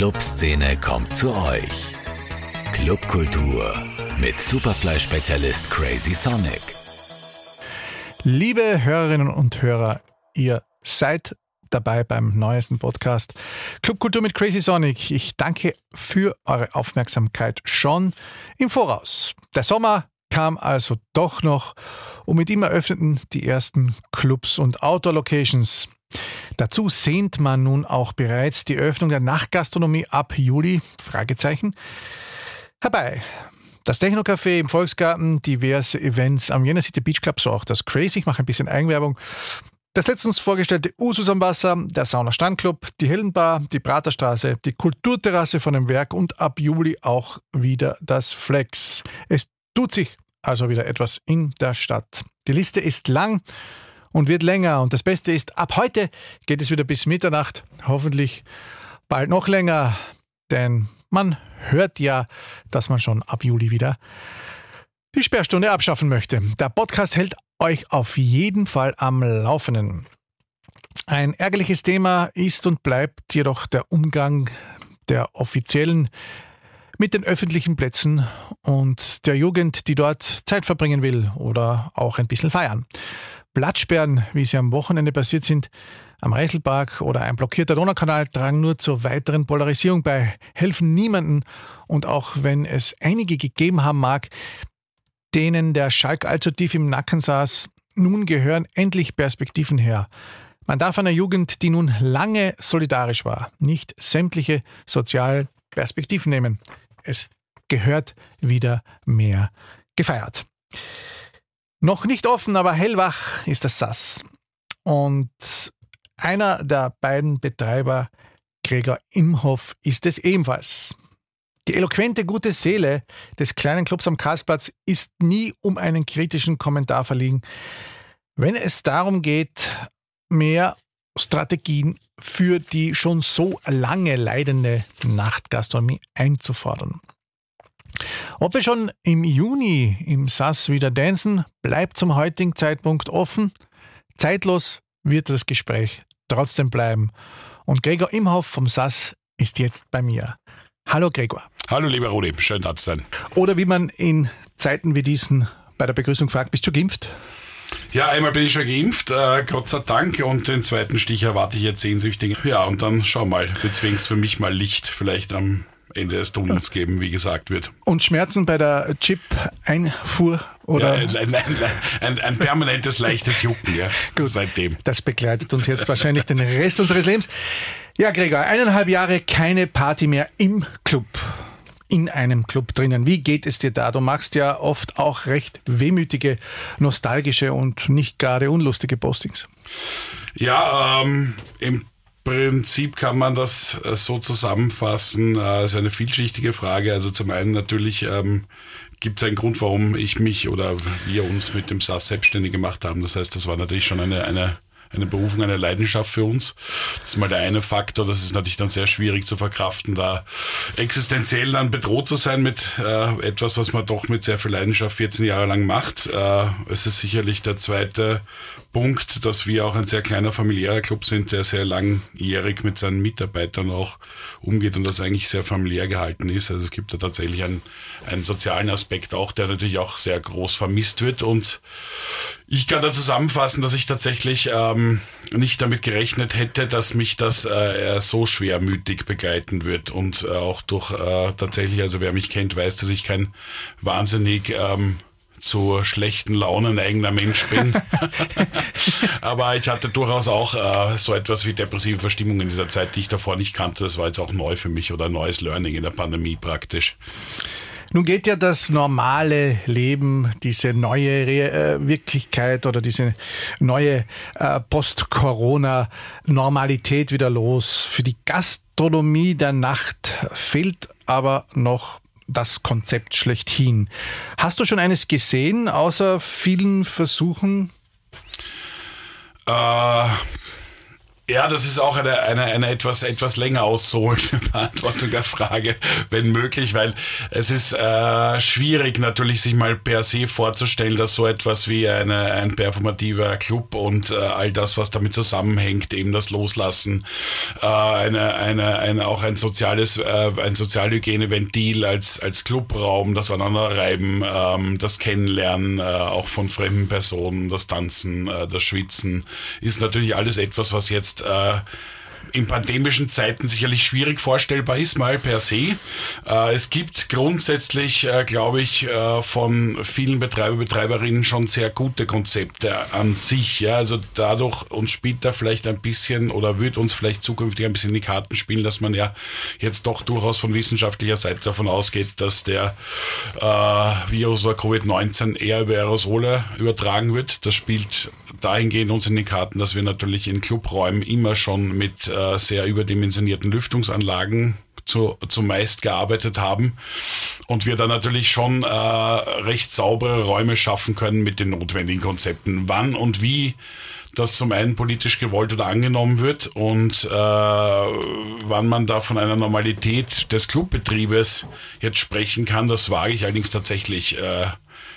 Clubszene kommt zu euch. Clubkultur mit Superfly-Spezialist Crazy Sonic. Liebe Hörerinnen und Hörer, ihr seid dabei beim neuesten Podcast Clubkultur mit Crazy Sonic. Ich danke für eure Aufmerksamkeit schon im Voraus. Der Sommer kam also doch noch und mit ihm eröffneten die ersten Clubs und Outdoor-Locations. Dazu sehnt man nun auch bereits die Öffnung der Nachtgastronomie ab Juli, Fragezeichen, herbei. Das Techno-Café im Volksgarten, diverse Events am Jena City Beach Club, so auch das Crazy, ich mache ein bisschen Eigenwerbung. Das letztens vorgestellte Usus am Wasser, der Sauna Standclub, die Hellenbar, die Praterstraße, die Kulturterrasse von dem Werk und ab Juli auch wieder das Flex. Es tut sich also wieder etwas in der Stadt. Die Liste ist lang und wird länger. Und das Beste ist, ab heute geht es wieder bis Mitternacht. Hoffentlich bald noch länger, denn man hört ja, dass man schon ab Juli wieder die Sperrstunde abschaffen möchte. Der Podcast hält euch auf jeden Fall am Laufenden. Ein ärgerliches Thema ist und bleibt jedoch der Umgang der offiziellen mit den öffentlichen Plätzen und der Jugend, die dort Zeit verbringen will oder auch ein bisschen feiern. Blattsperren, wie sie am Wochenende passiert sind, am Reiselpark oder ein blockierter Donaukanal tragen nur zur weiteren Polarisierung bei, helfen niemanden und auch wenn es einige gegeben haben mag, denen der Schalk allzu tief im Nacken saß, nun gehören endlich Perspektiven her. Man darf einer Jugend, die nun lange solidarisch war, nicht sämtliche Sozialperspektiven nehmen. Es gehört wieder mehr gefeiert. Noch nicht offen, aber hellwach ist das SAS. Und einer der beiden Betreiber, Gregor Imhoff, ist es ebenfalls. Die eloquente gute Seele des kleinen Clubs am Karlsplatz ist nie um einen kritischen Kommentar verliehen, wenn es darum geht, mehr Strategien für die schon so lange leidende Nachtgastronomie einzufordern. Ob wir schon im Juni im SAS wieder dancen, bleibt zum heutigen Zeitpunkt offen. Zeitlos wird das Gespräch trotzdem bleiben. Und Gregor Imhoff vom SAS ist jetzt bei mir. Hallo Gregor. Hallo lieber Rudi, schön da zu sein. Oder wie man in Zeiten wie diesen bei der Begrüßung fragt, bist du geimpft? Ja, einmal bin ich schon geimpft, äh, Gott sei Dank. Und den zweiten Stich erwarte ich jetzt sehnsüchtig. Ja, und dann schau mal, wird es für mich mal Licht vielleicht am Ende des Tunnels geben, wie gesagt wird. Und Schmerzen bei der Chip-Einfuhr? Oder? Ja, ein, ein, ein, ein, permanentes leichtes Jucken, ja, Gut, seitdem. Das begleitet uns jetzt wahrscheinlich den Rest unseres Lebens. Ja, Gregor, eineinhalb Jahre keine Party mehr im Club in einem Club drinnen. Wie geht es dir da? Du machst ja oft auch recht wehmütige, nostalgische und nicht gerade unlustige Postings. Ja, ähm, im Prinzip kann man das äh, so zusammenfassen. Es äh, ist eine vielschichtige Frage. Also zum einen natürlich ähm, gibt es einen Grund, warum ich mich oder wir uns mit dem SAS selbstständig gemacht haben. Das heißt, das war natürlich schon eine, eine eine Berufung, eine Leidenschaft für uns. Das ist mal der eine Faktor. Das ist natürlich dann sehr schwierig zu verkraften, da existenziell dann bedroht zu sein mit äh, etwas, was man doch mit sehr viel Leidenschaft 14 Jahre lang macht. Äh, es ist sicherlich der zweite Punkt, dass wir auch ein sehr kleiner familiärer Club sind, der sehr langjährig mit seinen Mitarbeitern auch umgeht und das eigentlich sehr familiär gehalten ist. Also es gibt da tatsächlich einen, einen sozialen Aspekt auch, der natürlich auch sehr groß vermisst wird. Und ich kann da zusammenfassen, dass ich tatsächlich ähm, nicht damit gerechnet hätte, dass mich das äh, so schwermütig begleiten wird und äh, auch durch äh, tatsächlich, also wer mich kennt, weiß, dass ich kein wahnsinnig ähm, zu schlechten Launen eigener Mensch bin. Aber ich hatte durchaus auch äh, so etwas wie depressive Verstimmung in dieser Zeit, die ich davor nicht kannte. Das war jetzt auch neu für mich oder neues Learning in der Pandemie praktisch. Nun geht ja das normale Leben, diese neue Re äh, Wirklichkeit oder diese neue äh, Post-Corona-Normalität wieder los. Für die Gastronomie der Nacht fehlt aber noch das Konzept schlechthin. Hast du schon eines gesehen, außer vielen Versuchen? Äh, Ja, das ist auch eine, eine, eine etwas, etwas länger auszuholende Beantwortung der Frage, wenn möglich, weil es ist äh, schwierig natürlich sich mal per se vorzustellen, dass so etwas wie eine, ein performativer Club und äh, all das, was damit zusammenhängt, eben das Loslassen, äh, eine, eine, eine, auch ein soziales, äh, ein Sozialhygieneventil als, als Clubraum, das Aneinanderreiben, ähm, das Kennenlernen äh, auch von fremden Personen, das Tanzen, äh, das Schwitzen, ist natürlich alles etwas, was jetzt äh, in pandemischen Zeiten sicherlich schwierig vorstellbar ist, mal per se. Äh, es gibt grundsätzlich, äh, glaube ich, äh, von vielen Betreiber, Betreiberinnen schon sehr gute Konzepte an sich. Also dadurch uns spielt da vielleicht ein bisschen oder wird uns vielleicht zukünftig ein bisschen in die Karten spielen, dass man ja jetzt doch durchaus von wissenschaftlicher Seite davon ausgeht, dass der Virus oder Covid-19 eher über Aerosole übertragen wird. Das spielt dahingehend uns in die Karten, dass wir natürlich in Clubräumen immer schon mit äh, sehr überdimensionierten Lüftungsanlagen zu, zumeist gearbeitet haben und wir da natürlich schon äh, recht saubere Räume schaffen können mit den notwendigen Konzepten. Wann und wie das zum einen politisch gewollt oder angenommen wird und äh, wann man da von einer Normalität des Clubbetriebes jetzt sprechen kann, das wage ich allerdings tatsächlich äh,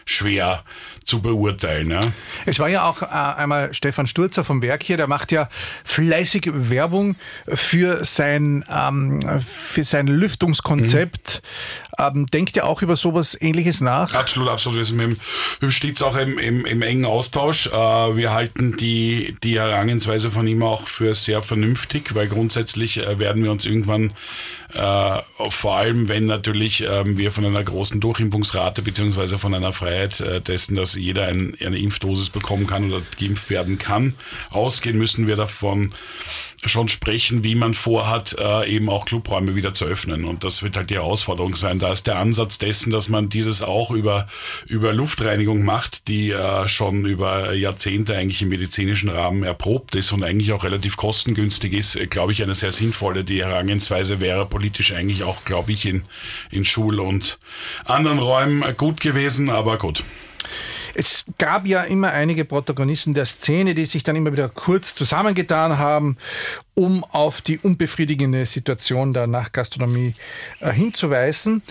schwer zu beurteilen. Ja. Es war ja auch äh, einmal Stefan Sturzer vom Werk hier, der macht ja fleißig Werbung für sein, ähm, für sein Lüftungskonzept. Mhm. Ähm, denkt ja auch über sowas ähnliches nach? Absolut, absolut. Wir sind mit dem, Stitz auch im, im, im engen Austausch. Äh, wir halten die, die Herangehensweise von ihm auch für sehr vernünftig, weil grundsätzlich äh, werden wir uns irgendwann äh, vor allem, wenn natürlich äh, wir von einer großen Durchimpfungsrate beziehungsweise von einer Freiheit äh, dessen, dass jeder ein, eine Impfdosis bekommen kann oder geimpft werden kann, ausgehen, müssen wir davon schon sprechen, wie man vorhat, äh, eben auch Clubräume wieder zu öffnen. Und das wird halt die Herausforderung sein. Da ist der Ansatz dessen, dass man dieses auch über, über Luftreinigung macht, die äh, schon über Jahrzehnte eigentlich im medizinischen Rahmen erprobt ist und eigentlich auch relativ kostengünstig ist, äh, glaube ich, eine sehr sinnvolle. Die Herangehensweise wäre politisch eigentlich auch, glaube ich, in, in Schul- und anderen Räumen gut gewesen, aber gut. Es gab ja immer einige Protagonisten der Szene, die sich dann immer wieder kurz zusammengetan haben, um auf die unbefriedigende Situation der Nachtgastronomie äh, hinzuweisen.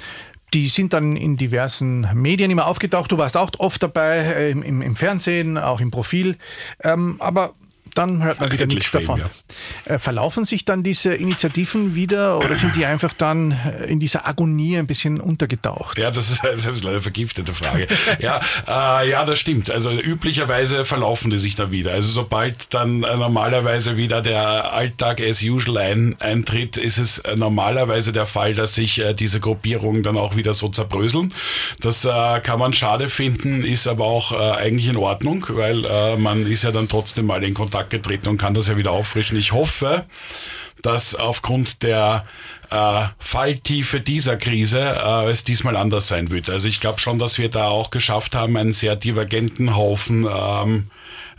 Die sind dann in diversen Medien immer aufgetaucht. Du warst auch oft dabei, äh, im, im, Fernsehen, auch im Profil. Ähm, aber dann hört man wieder nichts davon. Ja. Äh, verlaufen sich dann diese Initiativen wieder oder sind die einfach dann in dieser Agonie ein bisschen untergetaucht? Ja, das ist, das ist eine vergiftete Frage. ja, äh, ja, das stimmt. Also üblicherweise verlaufen die sich dann wieder. Also sobald dann äh, normalerweise wieder der Alltag as usual ein, eintritt, ist es äh, normalerweise der Fall, dass sich äh, diese Gruppierungen dann auch wieder so zerbröseln. Das äh, kann man schade finden, ist aber auch eigentlich in Ordnung, weil man ist ja dann trotzdem mal in Kontakt getreten und kann das ja wieder auffrischen. Ich hoffe, dass aufgrund der äh, Falltiefe dieser Krise äh, es diesmal anders sein wird. Also ich glaube schon, dass wir da auch geschafft haben, einen sehr divergenten Haufen ähm,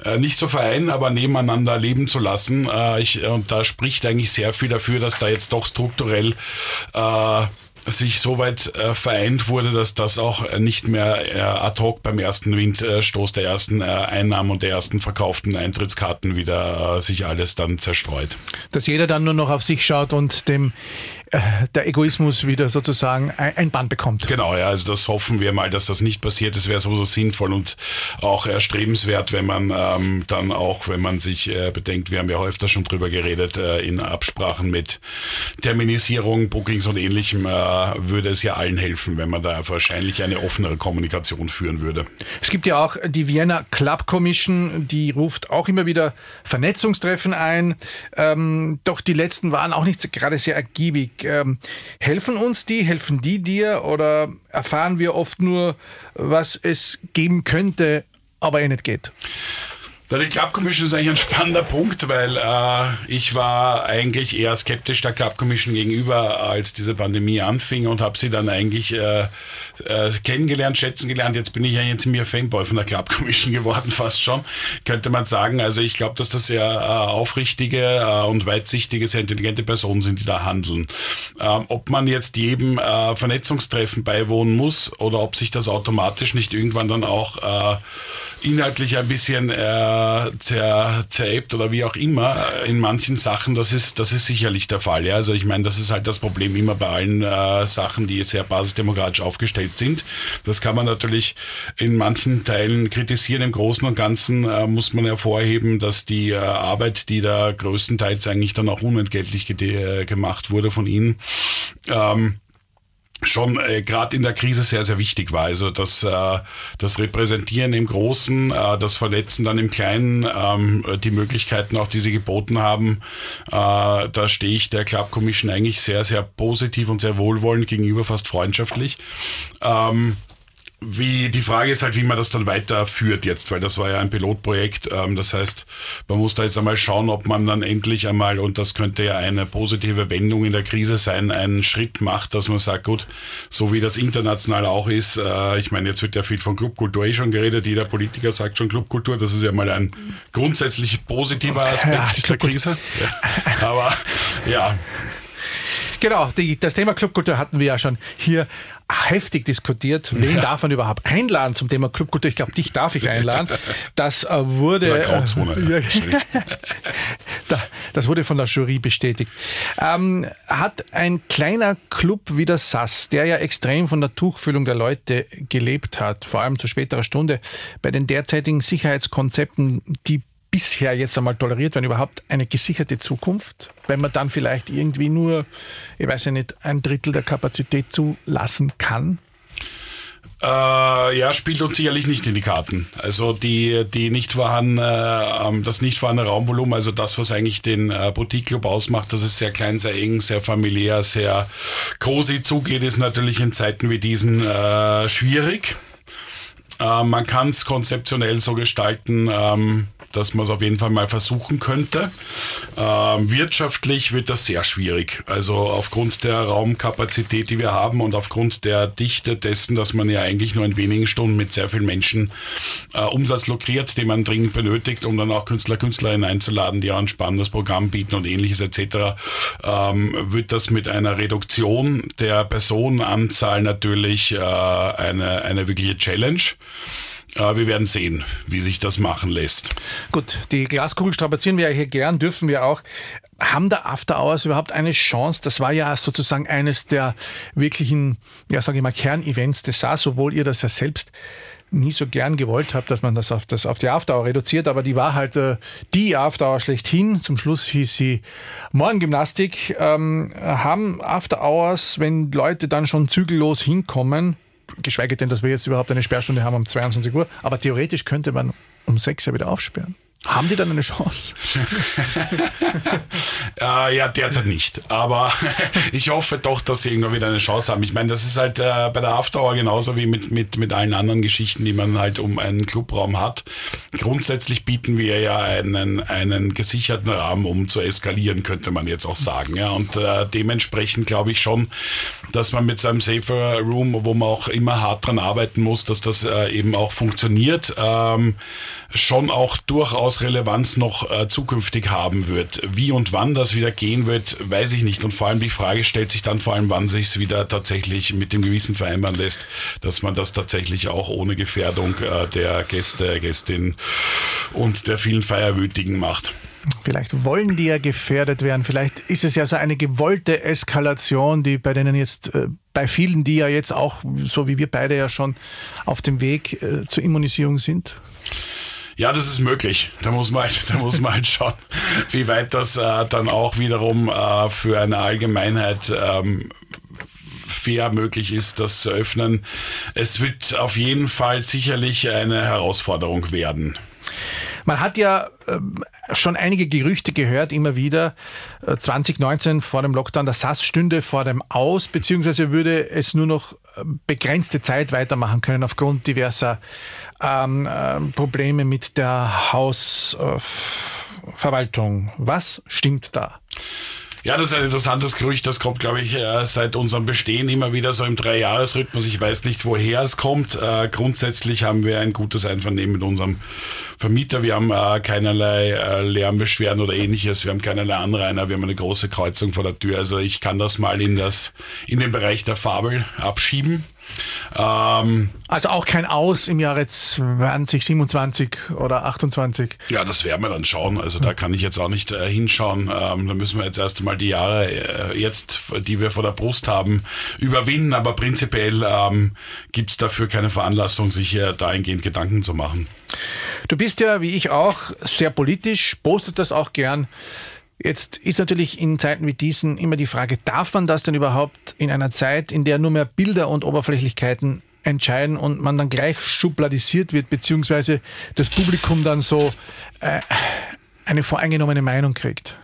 äh, nicht zu vereinen, aber nebeneinander leben zu lassen. Äh, ich, und da spricht eigentlich sehr viel dafür, dass da jetzt doch strukturell äh, sich so weit äh, vereint wurde, dass das auch äh, nicht mehr äh, ad hoc beim ersten Windstoß der ersten äh, Einnahmen und der ersten verkauften Eintrittskarten wieder äh, sich alles dann zerstreut. Dass jeder dann nur noch auf sich schaut und dem äh, der Egoismus wieder sozusagen ein Band bekommt. Genau, ja, also das hoffen wir mal, dass das nicht passiert. Es wäre sowieso sinnvoll und auch erstrebenswert, wenn man ähm, dann auch, wenn man sich äh, bedenkt, wir haben ja öfter schon drüber geredet, äh, in Absprachen mit Terminisierung, Bookings und ähnlichem, äh, würde es ja allen helfen, wenn man da wahrscheinlich eine offenere Kommunikation führen würde. Es gibt ja auch die Vienna Club Commission, die ruft auch immer wieder Vernetzungstreffen ein. Ähm, doch die letzten waren auch nicht gerade sehr ergiebig. Ähm, helfen uns die, helfen die dir oder erfahren wir oft nur, was es geben könnte, aber eh nicht geht? Die Club Commission ist eigentlich ein spannender Punkt, weil äh, ich war eigentlich eher skeptisch der Club Commission gegenüber, als diese Pandemie anfing und habe sie dann eigentlich äh, äh, kennengelernt, schätzen gelernt. Jetzt bin ich ja jetzt mir Fanboy von der Club Commission geworden, fast schon, könnte man sagen. Also ich glaube, dass das sehr äh, aufrichtige äh, und weitsichtige, sehr intelligente Personen sind, die da handeln. Ähm, ob man jetzt jedem äh, Vernetzungstreffen beiwohnen muss oder ob sich das automatisch nicht irgendwann dann auch inhaltlich ein bisschen äh, äh, zer, zeräbt oder wie auch immer in manchen Sachen, das ist, das ist sicherlich der Fall. Ja? Also ich meine, das ist halt das Problem immer bei allen äh, Sachen, die sehr basisdemokratisch aufgestellt sind. Das kann man natürlich in manchen Teilen kritisieren. Im Großen und Ganzen äh, muss man hervorheben, dass die äh, Arbeit, die da größtenteils eigentlich dann auch unentgeltlich ge gemacht wurde von ihnen, ähm, schon äh, gerade in der Krise sehr, sehr wichtig war. Also das, äh, das Repräsentieren im Großen, äh, das Vernetzen dann im Kleinen, ähm, die Möglichkeiten auch, die sie geboten haben, äh, da stehe ich der Club Commission eigentlich sehr, sehr positiv und sehr wohlwollend gegenüber, fast freundschaftlich. Ähm, wie die Frage ist halt, wie man das dann weiterführt jetzt, weil das war ja ein Pilotprojekt. Ähm, das heißt, man muss da jetzt einmal schauen, ob man dann endlich einmal, und das könnte ja eine positive Wendung in der Krise sein, einen Schritt macht, dass man sagt, gut, so wie das international auch ist, äh, ich meine, jetzt wird ja viel von Clubkultur eh schon geredet, jeder Politiker sagt schon Clubkultur, das ist ja mal ein grundsätzlich positiver Aspekt ja, der Krise. Ja. Aber ja. Genau, die, das Thema Clubkultur hatten wir ja schon hier heftig diskutiert, wen ja. darf man überhaupt einladen zum Thema Clubkultur. Ich glaube, dich darf ich einladen. Das äh, wurde, äh, das wurde von der Jury bestätigt. Ähm, hat ein kleiner Club wie der SAS, der ja extrem von der Tuchfüllung der Leute gelebt hat, vor allem zu späterer Stunde, bei den derzeitigen Sicherheitskonzepten, die bisher jetzt einmal toleriert werden, überhaupt eine gesicherte Zukunft, wenn man dann vielleicht irgendwie nur, ich weiß ja nicht, ein Drittel der Kapazität zulassen kann? Äh, ja, spielt uns sicherlich nicht in die Karten. Also die, die nicht vorhandene, äh, das nicht vorhandene Raumvolumen, also das, was eigentlich den äh, Boutique Club ausmacht, dass es sehr klein, sehr eng, sehr familiär, sehr cozy zugeht, ist natürlich in Zeiten wie diesen äh, schwierig. Man kann es konzeptionell so gestalten, ähm, dass man es auf jeden Fall mal versuchen könnte. Ähm, wirtschaftlich wird das sehr schwierig. Also aufgrund der Raumkapazität, die wir haben und aufgrund der Dichte dessen, dass man ja eigentlich nur in wenigen Stunden mit sehr vielen Menschen äh, Umsatz lukriert, den man dringend benötigt, um dann auch Künstler, Künstlerinnen einzuladen, die auch ein spannendes Programm bieten und ähnliches etc., ähm, wird das mit einer Reduktion der Personenanzahl natürlich äh, eine, eine wirkliche Challenge. Aber wir werden sehen, wie sich das machen lässt. Gut, die Glaskugel strapazieren wir ja hier gern, dürfen wir auch. Haben der After Hours überhaupt eine Chance? Das war ja sozusagen eines der wirklichen, ja, sage ich mal, Kernevents des SARS, obwohl ihr das ja selbst nie so gern gewollt habt, dass man das auf, das auf die After reduziert, aber die war halt äh, die After schlechthin. Zum Schluss hieß sie Morgengymnastik. Ähm, haben After Hours, wenn Leute dann schon zügellos hinkommen, geschweige denn, dass wir jetzt überhaupt eine Sperrstunde haben um 22 Uhr. Aber theoretisch könnte man um 6 Uhr wieder aufsperren. Haben die dann eine Chance? äh, ja, derzeit nicht. Aber ich hoffe doch, dass sie irgendwann wieder eine Chance haben. Ich meine, das ist halt äh, bei der Afterhour genauso wie mit, mit, mit allen anderen Geschichten, die man halt um einen Clubraum hat. Grundsätzlich bieten wir ja einen, einen gesicherten Rahmen, um zu eskalieren, könnte man jetzt auch sagen. Ja, und äh, dementsprechend glaube ich schon, dass man mit seinem Safer Room, wo man auch immer hart dran arbeiten muss, dass das äh, eben auch funktioniert. Ähm, schon auch durchaus Relevanz noch äh, zukünftig haben wird. Wie und wann das wieder gehen wird, weiß ich nicht. Und vor allem die Frage stellt sich dann vor allem, wann sich es wieder tatsächlich mit dem Gewissen vereinbaren lässt, dass man das tatsächlich auch ohne Gefährdung äh, der Gäste, Gästin und der vielen Feierwütigen macht. Vielleicht wollen die ja gefährdet werden. Vielleicht ist es ja so eine gewollte Eskalation, die bei denen jetzt, äh, bei vielen, die ja jetzt auch, so wie wir beide ja schon auf dem Weg äh, zur Immunisierung sind. Ja, das ist möglich. Da muss man halt, da muss man halt schauen, wie weit das äh, dann auch wiederum äh, für eine Allgemeinheit ähm, fair möglich ist, das zu öffnen. Es wird auf jeden Fall sicherlich eine Herausforderung werden. Man hat ja äh, schon einige Gerüchte gehört, immer wieder. 2019 äh, vor dem Lockdown, der SAS stünde vor dem Aus, beziehungsweise würde es nur noch äh, begrenzte Zeit weitermachen können aufgrund diverser ähm, äh, Probleme mit der Hausverwaltung. Äh, Was stimmt da? Ja, das ist ein interessantes Gerücht. Das kommt, glaube ich, äh, seit unserem Bestehen immer wieder so im Dreijahresrhythmus. Ich weiß nicht, woher es kommt. Äh, grundsätzlich haben wir ein gutes Einvernehmen mit unserem Vermieter. Wir haben keinerlei Lärmbeschwerden oder ähnliches. Wir haben keinerlei Anrainer. Wir haben eine große Kreuzung vor der Tür. Also ich kann das mal in das, in den Bereich der Fabel abschieben. Ähm, also auch kein Aus im Jahre 2027 oder 28? Ja, das werden wir dann schauen. Also da kann ich jetzt auch nicht äh, hinschauen. Ähm, da müssen wir jetzt erst einmal die Jahre äh, jetzt, die wir vor der Brust haben, überwinden. Aber prinzipiell ähm, gibt es dafür keine Veranlassung, sich hier dahingehend Gedanken zu machen. Du bist ja, wie ich auch, sehr politisch, postet das auch gern. Jetzt ist natürlich in Zeiten wie diesen immer die Frage, darf man das denn überhaupt in einer Zeit, in der nur mehr Bilder und Oberflächlichkeiten entscheiden und man dann gleich schubladisiert wird, beziehungsweise das Publikum dann so äh, eine voreingenommene Meinung kriegt?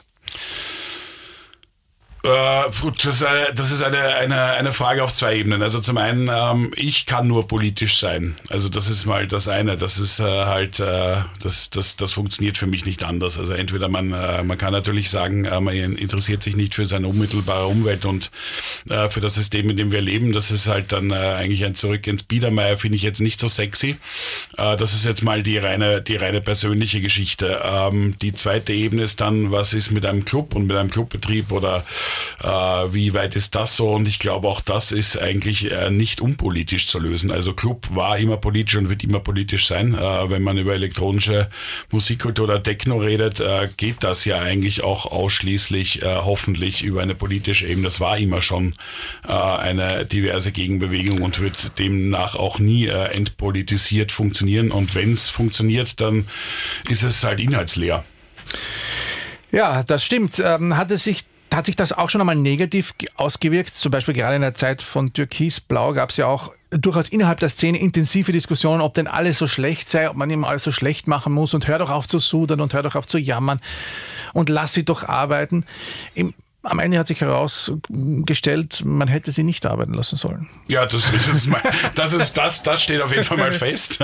Äh, das, äh, das, ist eine, eine, eine Frage auf zwei Ebenen. Also zum einen, ähm, ich kann nur politisch sein. Also das ist mal das eine. Das ist äh, halt, äh, das, das, das funktioniert für mich nicht anders. Also entweder man, äh, man kann natürlich sagen, äh, man interessiert sich nicht für seine unmittelbare Umwelt und für das System, in dem wir leben. Das ist halt dann eigentlich ein Zurück ins Biedermeier, finde ich jetzt nicht so sexy. das ist jetzt mal die reine, die reine persönliche Geschichte. Ähm, die zweite Ebene ist dann, was ist mit einem Club und mit einem Clubbetrieb oder äh, wie weit ist das so? Und ich glaube, auch das ist eigentlich äh, nicht unpolitisch zu lösen. Also Club war immer politisch und wird immer politisch sein. Äh, wenn man über elektronische Musikkultur oder Techno redet, äh, geht das ja eigentlich auch ausschließlich äh, hoffentlich über eine politische Ebene. Das war immer schon äh, eine diverse Gegenbewegung und wird demnach auch nie entpolitisiert funktionieren. Und wenn es funktioniert, dann ist es halt inhaltsleer. Ja, das stimmt. Ähm, hat es sich hat sich das auch schon einmal negativ ausgewirkt? Zum Beispiel gerade in der Zeit von Türkis-Blau gab es ja auch durchaus innerhalb der Szene intensive Diskussionen, ob denn alles so schlecht sei, ob man ihm alles so schlecht machen muss und hör doch auf zu sudern und hör doch auf zu jammern und lass sie doch arbeiten. Im am Ende hat sich herausgestellt, man hätte sie nicht arbeiten lassen sollen. Ja, das, ist, mal, das, ist das, das steht auf jeden Fall mal fest.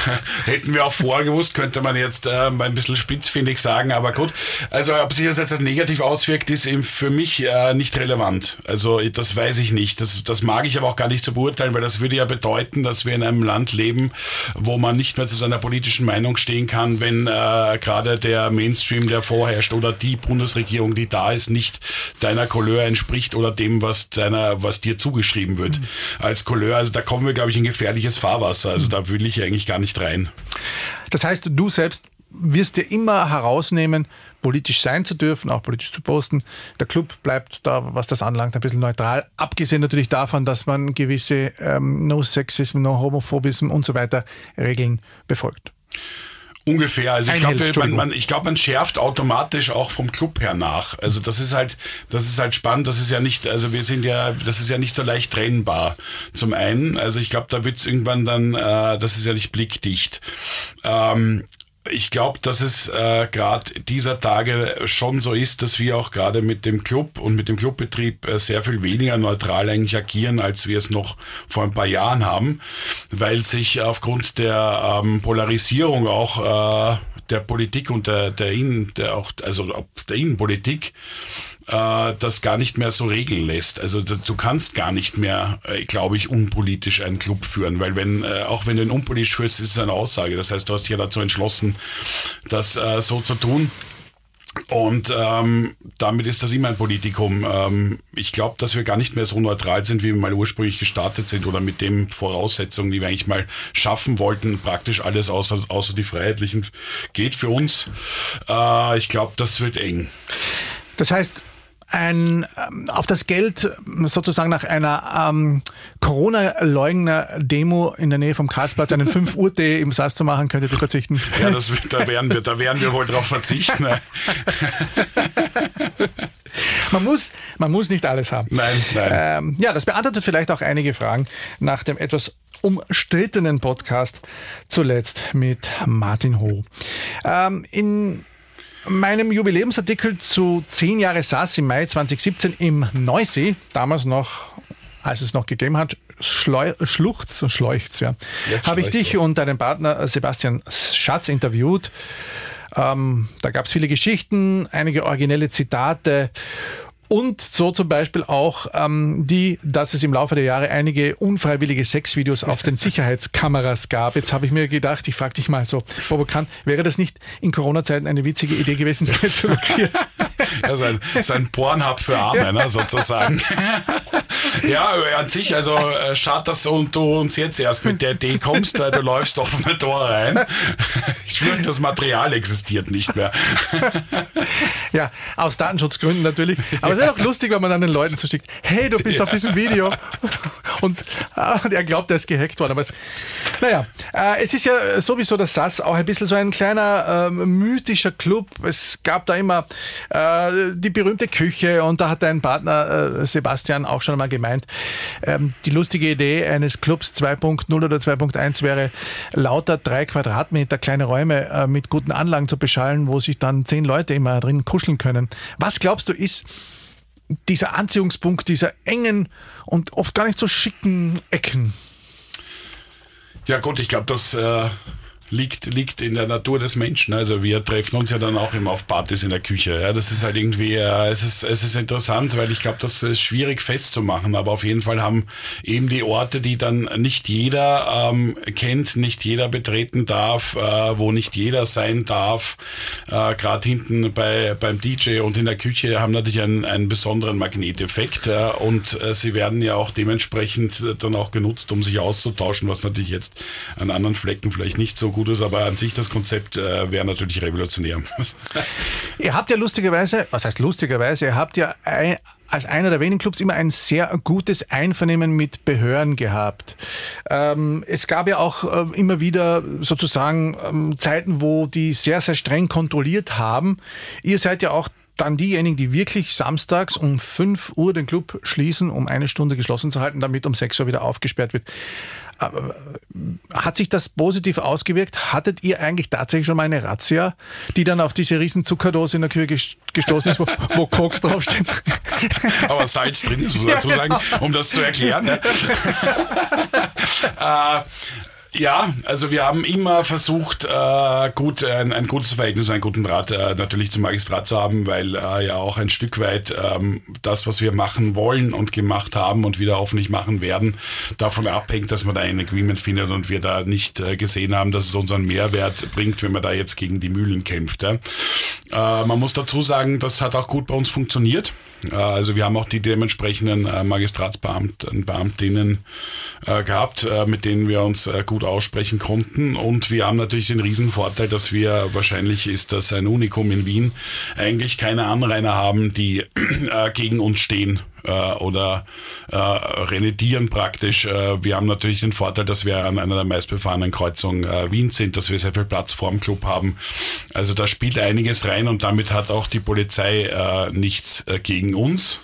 Hätten wir auch vorher gewusst, könnte man jetzt äh, ein bisschen spitzfindig sagen, aber gut. Also, ob sich das jetzt als negativ auswirkt, ist eben für mich äh, nicht relevant. Also, das weiß ich nicht. Das, das mag ich aber auch gar nicht zu beurteilen, weil das würde ja bedeuten, dass wir in einem Land leben, wo man nicht mehr zu seiner politischen Meinung stehen kann, wenn äh, gerade der Mainstream, der vorherrscht oder die Bundesregierung, die da ist, nicht deiner Couleur entspricht oder dem, was deiner, was dir zugeschrieben wird mhm. als Couleur. Also da kommen wir, glaube ich, in gefährliches Fahrwasser. Also mhm. da will ich eigentlich gar nicht rein. Das heißt, du selbst wirst dir immer herausnehmen, politisch sein zu dürfen, auch politisch zu posten. Der Club bleibt da, was das anlangt, ein bisschen neutral. Abgesehen natürlich davon, dass man gewisse ähm, No-Sexism, No-Homophobism und so weiter Regeln befolgt. Ungefähr. Also ich glaube, man, man, ich glaube, man schärft automatisch auch vom Club her nach. Also das ist halt, das ist halt spannend. Das ist ja nicht, also wir sind ja, das ist ja nicht so leicht trennbar. Zum einen, also ich glaube, da wird es irgendwann dann, äh, das ist ja nicht blickdicht. Ähm, ich glaube, dass es äh, gerade dieser Tage schon so ist, dass wir auch gerade mit dem Club und mit dem Clubbetrieb äh, sehr viel weniger neutral eigentlich agieren, als wir es noch vor ein paar Jahren haben, weil sich aufgrund der ähm, Polarisierung auch äh, der Politik und der, der Innen, der auch, also der Innenpolitik, äh, das gar nicht mehr so regeln lässt. Also du kannst gar nicht mehr, äh, glaube ich, unpolitisch einen Club führen, weil wenn, äh, auch wenn du ihn unpolitisch führst, ist es eine Aussage. Das heißt, du hast dich ja dazu entschlossen, das so zu tun. Und ähm, damit ist das immer ein Politikum. Ähm, ich glaube, dass wir gar nicht mehr so neutral sind, wie wir mal ursprünglich gestartet sind oder mit den Voraussetzungen, die wir eigentlich mal schaffen wollten. Praktisch alles außer, außer die Freiheitlichen geht für uns. Äh, ich glaube, das wird eng. Das heißt, ein, ähm, auf das Geld sozusagen nach einer ähm, Corona-Leugner-Demo in der Nähe vom Karlsplatz einen 5 Uhr Tee im Saß zu machen, könntet ihr verzichten? Ja, das, da, werden wir, da werden wir wohl drauf verzichten. man, muss, man muss nicht alles haben. Nein, nein. Ähm, ja, das beantwortet vielleicht auch einige Fragen nach dem etwas umstrittenen Podcast zuletzt mit Martin Ho. Ähm, in meinem Jubiläumsartikel zu 10 Jahre SAS im Mai 2017 im Neusee, damals noch, als es noch gegeben hat, Schleu Schluchz, Schleuchts, ja, habe ich dich und deinen Partner Sebastian Schatz interviewt. Ähm, da gab es viele Geschichten, einige originelle Zitate und so zum Beispiel auch ähm, die, dass es im Laufe der Jahre einige unfreiwillige Sexvideos auf den Sicherheitskameras gab. Jetzt habe ich mir gedacht, ich frage dich mal so, provokant, wäre das nicht in Corona-Zeiten eine witzige Idee gewesen, zu markieren? Ja, so ein, so ein Pornhub für Arme, ne, sozusagen. ja, an sich, also äh, schade, dass du uns jetzt erst mit der Idee kommst, äh, du läufst offene Tor rein. Ich fürchte, das Material existiert nicht mehr. Ja, aus Datenschutzgründen natürlich. Aber es wäre auch lustig, wenn man dann den Leuten so schickt, hey, du bist ja. auf diesem Video. Und ah, er glaubt, er ist gehackt worden. Aber naja, äh, es ist ja sowieso der SAS auch ein bisschen so ein kleiner äh, mythischer Club. Es gab da immer äh, die berühmte Küche und da hat dein Partner äh, Sebastian auch schon einmal gemeint, ähm, die lustige Idee eines Clubs 2.0 oder 2.1 wäre, lauter drei Quadratmeter kleine Räume äh, mit guten Anlagen zu beschallen, wo sich dann zehn Leute immer drin kuscheln können. Was glaubst du ist dieser Anziehungspunkt dieser engen und oft gar nicht so schicken Ecken? Ja gut, ich glaube, das äh, liegt, liegt in der Natur des Menschen. Also wir treffen uns ja dann auch immer auf Partys in der Küche. Ja, das ist halt irgendwie, äh, es, ist, es ist interessant, weil ich glaube, das ist schwierig festzumachen. Aber auf jeden Fall haben eben die Orte, die dann nicht jeder ähm, kennt, nicht jeder betreten darf, äh, wo nicht jeder sein darf. Äh, Gerade hinten bei, beim DJ und in der Küche haben natürlich einen, einen besonderen Magneteffekt. Äh, und äh, sie werden ja auch dementsprechend dann auch genutzt, um sich auszutauschen, was natürlich jetzt an anderen Flecken vielleicht nicht so gut gut ist, aber an sich das Konzept äh, wäre natürlich revolutionär. ihr habt ja lustigerweise, was heißt lustigerweise, ihr habt ja ein, als einer der wenigen Clubs immer ein sehr gutes Einvernehmen mit Behörden gehabt. Ähm, es gab ja auch äh, immer wieder sozusagen ähm, Zeiten, wo die sehr, sehr streng kontrolliert haben. Ihr seid ja auch dann diejenigen, die wirklich samstags um 5 Uhr den Club schließen, um eine Stunde geschlossen zu halten, damit um 6 Uhr wieder aufgesperrt wird. Hat sich das positiv ausgewirkt? Hattet ihr eigentlich tatsächlich schon mal eine Razzia, die dann auf diese riesen Zuckerdose in der Küche gestoßen ist, wo, wo Koks draufsteht? Aber Salz drin ist, muss man dazu sagen, um das zu erklären. Ne? äh, ja, also wir haben immer versucht, äh, gut, ein, ein gutes Verhältnis, einen guten Draht äh, natürlich zum Magistrat zu haben, weil äh, ja auch ein Stück weit ähm, das, was wir machen wollen und gemacht haben und wieder hoffentlich machen werden, davon abhängt, dass man da ein Agreement findet und wir da nicht äh, gesehen haben, dass es unseren Mehrwert bringt, wenn man da jetzt gegen die Mühlen kämpft. Ja. Äh, man muss dazu sagen, das hat auch gut bei uns funktioniert. Äh, also wir haben auch die dementsprechenden äh, Magistratsbeamten, Beamtinnen äh, gehabt, äh, mit denen wir uns gut aussprechen konnten. Und wir haben natürlich den Riesenvorteil, dass wir, wahrscheinlich ist das ein Unikum in Wien, eigentlich keine Anrainer haben, die gegen uns stehen äh, oder äh, renedieren praktisch. Äh, wir haben natürlich den Vorteil, dass wir an einer der meistbefahrenen Kreuzungen äh, Wien sind, dass wir sehr viel Platz vor dem Club haben. Also da spielt einiges rein und damit hat auch die Polizei äh, nichts äh, gegen uns.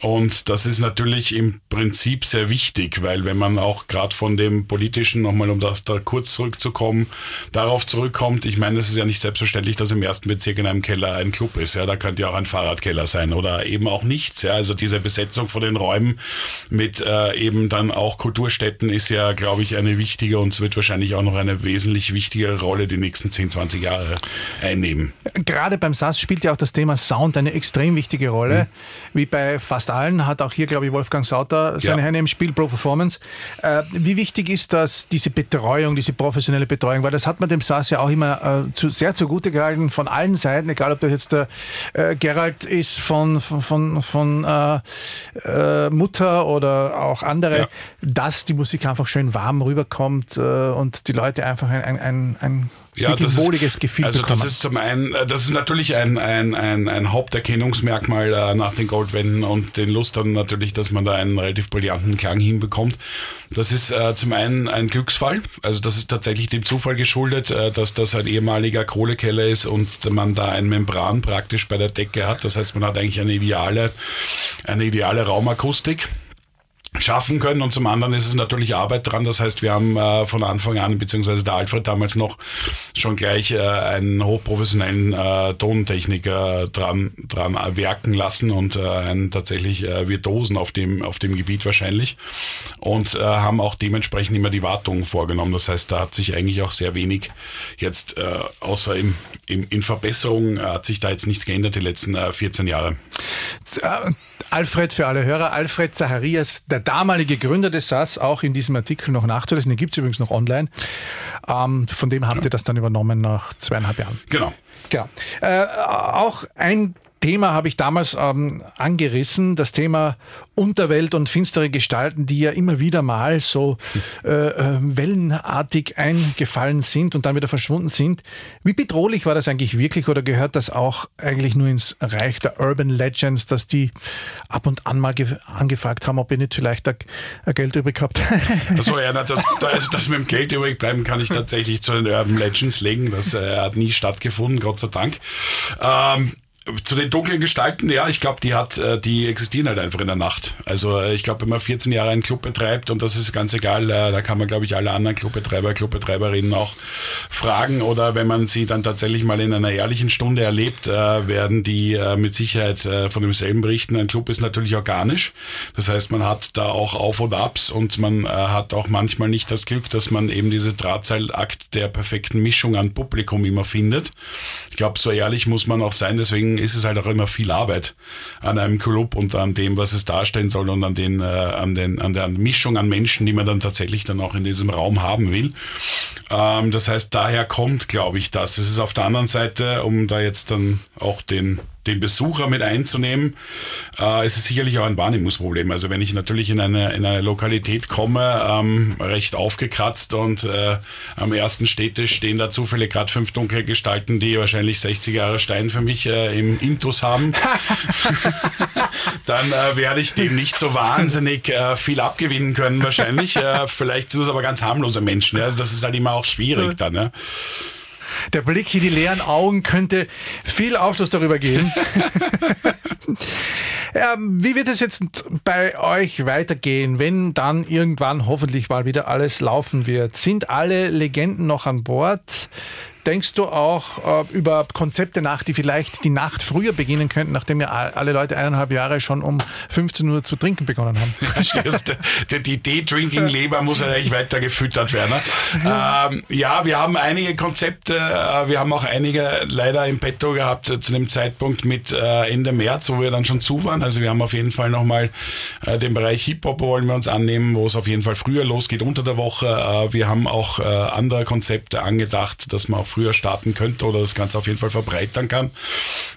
Und das ist natürlich im Prinzip sehr wichtig, weil wenn man auch gerade von dem politischen, nochmal um das da kurz zurückzukommen, darauf zurückkommt, ich meine, es ist ja nicht selbstverständlich, dass im ersten Bezirk in einem Keller ein Club ist. Ja, da könnte ja auch ein Fahrradkeller sein oder eben auch nichts. Ja, also diese Besetzung von den Räumen mit äh, eben dann auch Kulturstätten ist ja, glaube ich, eine wichtige und es wird wahrscheinlich auch noch eine wesentlich wichtigere Rolle die nächsten 10, 20 Jahre einnehmen. Gerade beim SAS spielt ja auch das Thema Sound eine extrem wichtige Rolle, mhm. wie bei fast allen, hat auch hier, glaube ich, Wolfgang Sauter seine ja. Hände im Spiel, Pro Performance. Äh, wie wichtig ist das, diese Betreuung, diese professionelle Betreuung? Weil das hat man dem SAS ja auch immer äh, zu, sehr zugute gehalten, von allen Seiten, egal ob das jetzt der äh, Gerald ist von, von, von, von äh, äh, Mutter oder auch andere, ja. dass die Musik einfach schön warm rüberkommt äh, und die Leute einfach ein, ein, ein, ein ja, das ist, Gefühl Also bekommen. das ist zum einen, äh, das ist natürlich ein, ein, ein, ein Haupterkennungsmerkmal äh, nach den Goldwänden und den Lustern natürlich, dass man da einen relativ brillanten Klang hinbekommt. Das ist äh, zum einen ein Glücksfall, also das ist tatsächlich dem Zufall geschuldet, äh, dass das ein ehemaliger Kohlekeller ist und man da ein Membran praktisch bei der Decke hat. Das heißt, man hat eigentlich eine ideale, eine ideale Raumakustik schaffen können und zum anderen ist es natürlich Arbeit dran. Das heißt, wir haben äh, von Anfang an, beziehungsweise der Alfred damals noch schon gleich äh, einen hochprofessionellen äh, Tontechniker dran, dran werken lassen und äh, einen tatsächlich äh, Virtuosen auf dem, auf dem Gebiet wahrscheinlich und äh, haben auch dementsprechend immer die Wartung vorgenommen. Das heißt, da hat sich eigentlich auch sehr wenig jetzt, außer im, im, in Verbesserung, äh, hat sich da jetzt nichts geändert die letzten äh, 14 Jahre. Alfred für alle Hörer, Alfred Zacharias, der damalige Gründer des SAS, auch in diesem Artikel noch nachzulesen. Den gibt es übrigens noch online. Ähm, von dem habt ihr das dann übernommen nach zweieinhalb Jahren. Genau. genau. Äh, auch ein Thema habe ich damals ähm, angerissen, das Thema Unterwelt und finstere Gestalten, die ja immer wieder mal so äh, äh, wellenartig eingefallen sind und dann wieder verschwunden sind. Wie bedrohlich war das eigentlich wirklich oder gehört das auch eigentlich nur ins Reich der Urban Legends, dass die ab und an mal angefragt haben, ob ihr nicht vielleicht Geld übrig habt? Achso, ja, das, also das mit dem Geld übrig bleiben kann ich tatsächlich zu den Urban Legends legen. Das äh, hat nie stattgefunden, Gott sei Dank. Ähm, zu den dunklen Gestalten, ja, ich glaube, die hat, äh, die existieren halt einfach in der Nacht. Also äh, ich glaube, wenn man 14 Jahre einen Club betreibt und das ist ganz egal, äh, da kann man, glaube ich, alle anderen Clubbetreiber, Clubbetreiberinnen auch fragen oder wenn man sie dann tatsächlich mal in einer ehrlichen Stunde erlebt, werden die mit Sicherheit von demselben berichten. Ein Club ist natürlich organisch. Das heißt, man hat da auch Auf und Abs und man hat auch manchmal nicht das Glück, dass man eben diese Drahtseilakt der perfekten Mischung an Publikum immer findet. Ich glaube, so ehrlich muss man auch sein, deswegen ist es halt auch immer viel Arbeit an einem Club und an dem, was es darstellen soll und an den, äh, an den, an der Mischung an Menschen, die man dann tatsächlich dann auch in diesem Raum haben will. Ähm, das heißt, daher kommt, glaube ich, das. Es ist auf der anderen Seite, um da jetzt dann auch den den Besucher mit einzunehmen, äh, ist es sicherlich auch ein Wahrnehmungsproblem. Also wenn ich natürlich in eine, in eine Lokalität komme, ähm, recht aufgekratzt und äh, am ersten Städtisch stehen da zufällig gerade fünf dunkle Gestalten, die wahrscheinlich 60 Jahre Stein für mich äh, im Intus haben, dann äh, werde ich dem nicht so wahnsinnig äh, viel abgewinnen können wahrscheinlich. Äh, vielleicht sind es aber ganz harmlose Menschen. Ja? Also das ist halt immer auch schwierig dann. Ja? Der Blick in die leeren Augen könnte viel Aufschluss darüber geben. ähm, wie wird es jetzt bei euch weitergehen, wenn dann irgendwann hoffentlich mal wieder alles laufen wird? Sind alle Legenden noch an Bord? Denkst du auch äh, über Konzepte nach, die vielleicht die Nacht früher beginnen könnten, nachdem ja alle Leute eineinhalb Jahre schon um 15 Uhr zu trinken begonnen haben? Ja, die Day-Drinking-Leber muss ja eigentlich weiter gefüttert werden. Ne? Ähm, ja, wir haben einige Konzepte, äh, wir haben auch einige leider im Petto gehabt äh, zu dem Zeitpunkt mit äh, Ende März, wo wir dann schon zu waren. Also wir haben auf jeden Fall nochmal den Bereich Hip-Hop wollen wir uns annehmen, wo es auf jeden Fall früher losgeht unter der Woche. Wir haben auch andere Konzepte angedacht, dass man auch früher starten könnte oder das Ganze auf jeden Fall verbreitern kann.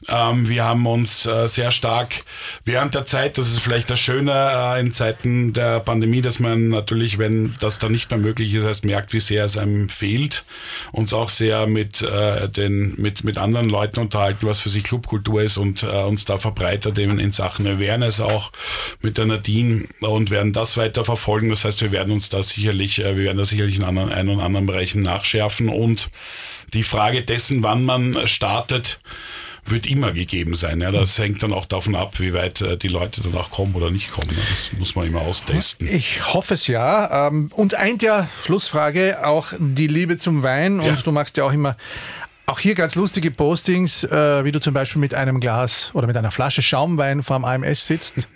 Ähm, wir haben uns äh, sehr stark während der Zeit, das ist vielleicht das Schöne äh, in Zeiten der Pandemie, dass man natürlich, wenn das dann nicht mehr möglich ist, erst merkt, wie sehr es einem fehlt, uns auch sehr mit, äh, den, mit, mit anderen Leuten unterhalten, was für sie Clubkultur ist und äh, uns da verbreitert eben in Sachen Awareness auch mit der Nadine und werden das weiter verfolgen. Das heißt, wir werden uns da sicherlich, äh, wir werden da sicherlich in anderen, einen und anderen Bereichen nachschärfen und die Frage dessen, wann man startet, wird immer gegeben sein. Ja, das hängt dann auch davon ab, wie weit äh, die Leute danach kommen oder nicht kommen. Das muss man immer austesten. Ich hoffe es ja. Ähm, uns eint ja, Schlussfrage, auch die Liebe zum Wein. Und ja. du machst ja auch immer auch hier ganz lustige Postings, äh, wie du zum Beispiel mit einem Glas oder mit einer Flasche Schaumwein vorm AMS sitzt.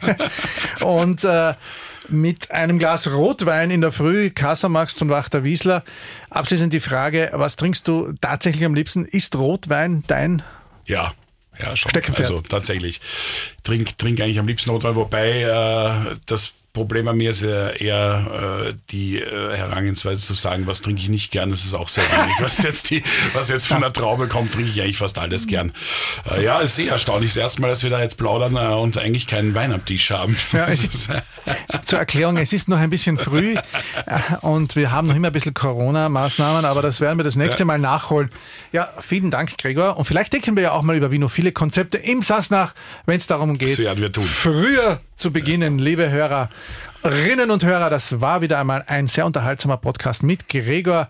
und äh, mit einem Glas Rotwein in der Früh Kassa machst und Wachter Wiesler. Abschließend die Frage, was trinkst du tatsächlich am liebsten? Ist Rotwein dein? Ja, ja, schon. Also tatsächlich. Trink, trink eigentlich am liebsten Rotwein, wobei äh, das Problem bei mir ist ja eher äh, die äh, Herangehensweise zu sagen, was trinke ich nicht gern, das ist auch sehr wenig. Was jetzt, die, was jetzt von der Traube kommt, trinke ich eigentlich fast alles gern. Äh, ja, ist sehr erstaunlich. Das erste Mal, dass wir da jetzt plaudern äh, und eigentlich keinen Wein am Tisch haben. Ja, ist, zur Erklärung, es ist noch ein bisschen früh äh, und wir haben noch immer ein bisschen Corona-Maßnahmen, aber das werden wir das nächste. Mal nachholen. Ja, vielen Dank, Gregor. Und vielleicht denken wir ja auch mal über Vino viele Konzepte im Sassnach, wenn es darum geht, das werden wir tun. früher zu beginnen, liebe Hörer. Hörerinnen und Hörer, das war wieder einmal ein sehr unterhaltsamer Podcast mit Gregor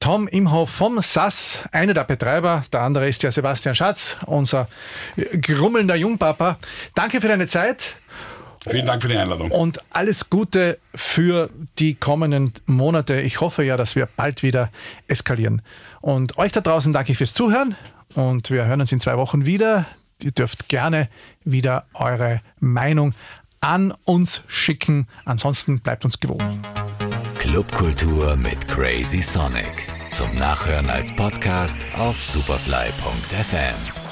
Tom Imhoff vom SAS, einer der Betreiber. Der andere ist ja Sebastian Schatz, unser grummelnder Jungpapa. Danke für deine Zeit. Vielen Dank für die Einladung. Und alles Gute für die kommenden Monate. Ich hoffe ja, dass wir bald wieder eskalieren. Und euch da draußen danke ich fürs Zuhören und wir hören uns in zwei Wochen wieder. Ihr dürft gerne wieder eure Meinung an uns schicken. Ansonsten bleibt uns gewogen. Clubkultur mit Crazy Sonic. Zum Nachhören als Podcast auf superfly.fm.